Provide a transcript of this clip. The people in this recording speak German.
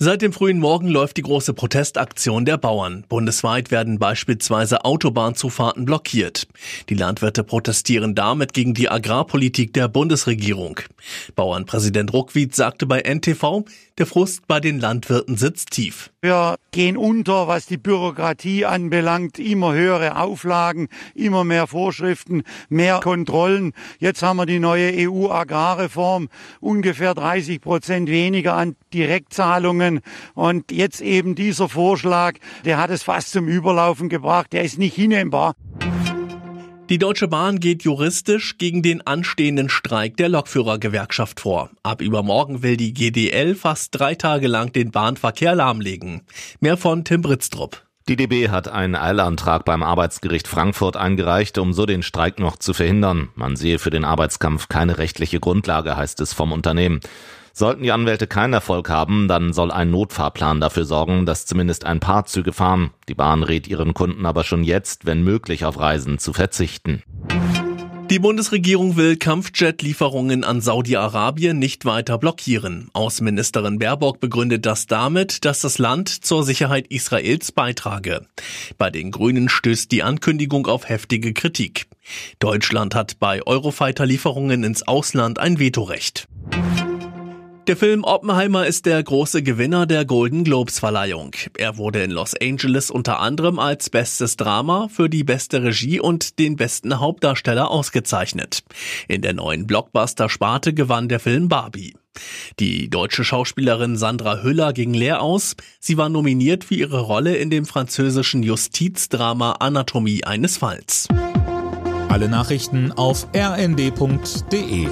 Seit dem frühen Morgen läuft die große Protestaktion der Bauern. Bundesweit werden beispielsweise Autobahnzufahrten blockiert. Die Landwirte protestieren damit gegen die Agrarpolitik der Bundesregierung. Bauernpräsident Ruckwied sagte bei NTV, der Frust bei den Landwirten sitzt tief. Wir gehen unter, was die Bürokratie anbelangt. Immer höhere Auflagen, immer mehr Vorschriften, mehr Kontrollen. Jetzt haben wir die neue EU-Agrarreform, ungefähr 30 Prozent weniger an Direktzahlungen. Und jetzt eben dieser Vorschlag, der hat es fast zum Überlaufen gebracht. Der ist nicht hinnehmbar. Die Deutsche Bahn geht juristisch gegen den anstehenden Streik der Lokführergewerkschaft vor. Ab übermorgen will die GDL fast drei Tage lang den Bahnverkehr lahmlegen. Mehr von Tim Britztrup. Die DB hat einen Eilantrag beim Arbeitsgericht Frankfurt eingereicht, um so den Streik noch zu verhindern. Man sehe für den Arbeitskampf keine rechtliche Grundlage, heißt es vom Unternehmen. Sollten die Anwälte keinen Erfolg haben, dann soll ein Notfahrplan dafür sorgen, dass zumindest ein paar Züge fahren. Die Bahn rät ihren Kunden aber schon jetzt, wenn möglich, auf Reisen zu verzichten. Die Bundesregierung will Kampfjet-Lieferungen an Saudi-Arabien nicht weiter blockieren. Außenministerin Baerbock begründet das damit, dass das Land zur Sicherheit Israels beitrage. Bei den Grünen stößt die Ankündigung auf heftige Kritik. Deutschland hat bei Eurofighter-Lieferungen ins Ausland ein Vetorecht. Der Film Oppenheimer ist der große Gewinner der Golden Globes Verleihung. Er wurde in Los Angeles unter anderem als bestes Drama für die beste Regie und den besten Hauptdarsteller ausgezeichnet. In der neuen Blockbuster-Sparte gewann der Film Barbie. Die deutsche Schauspielerin Sandra Hüller ging leer aus. Sie war nominiert für ihre Rolle in dem französischen Justizdrama Anatomie eines Falls. Alle Nachrichten auf rnd.de